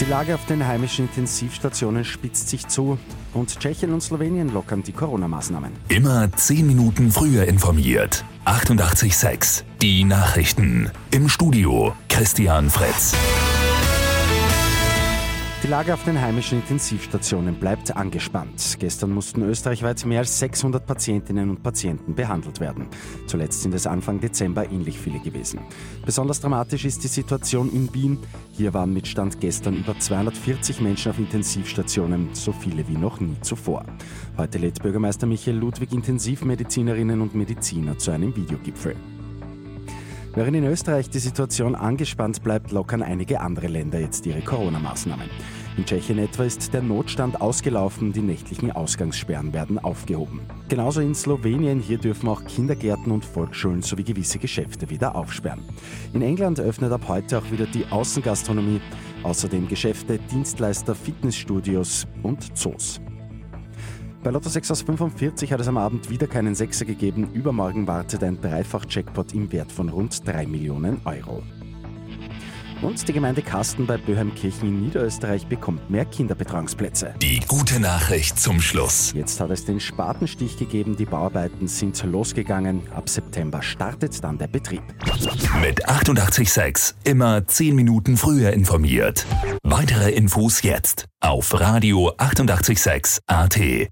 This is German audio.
Die Lage auf den heimischen Intensivstationen spitzt sich zu und Tschechien und Slowenien lockern die Corona-Maßnahmen. Immer 10 Minuten früher informiert. 88.6 Die Nachrichten. Im Studio Christian Fritz. Die Lage auf den heimischen Intensivstationen bleibt angespannt. Gestern mussten österreichweit mehr als 600 Patientinnen und Patienten behandelt werden. Zuletzt sind es Anfang Dezember ähnlich viele gewesen. Besonders dramatisch ist die Situation in Wien. Hier waren mit Stand gestern über 240 Menschen auf Intensivstationen, so viele wie noch nie zuvor. Heute lädt Bürgermeister Michael Ludwig Intensivmedizinerinnen und Mediziner zu einem Videogipfel. Während in Österreich die Situation angespannt bleibt, lockern einige andere Länder jetzt ihre Corona-Maßnahmen. In Tschechien etwa ist der Notstand ausgelaufen, die nächtlichen Ausgangssperren werden aufgehoben. Genauso in Slowenien, hier dürfen auch Kindergärten und Volksschulen sowie gewisse Geschäfte wieder aufsperren. In England öffnet ab heute auch wieder die Außengastronomie, außerdem Geschäfte, Dienstleister, Fitnessstudios und Zoos. Bei Lotto 6 aus 45 hat es am Abend wieder keinen Sechser gegeben. Übermorgen wartet ein Dreifach-Jackpot im Wert von rund 3 Millionen Euro. Und die Gemeinde Kasten bei Böheimkirchen in Niederösterreich bekommt mehr Kinderbetreuungsplätze. Die gute Nachricht zum Schluss. Jetzt hat es den Spatenstich gegeben, die Bauarbeiten sind losgegangen. Ab September startet dann der Betrieb. Mit 88.6 immer 10 Minuten früher informiert. Weitere Infos jetzt auf Radio 88.6 AT.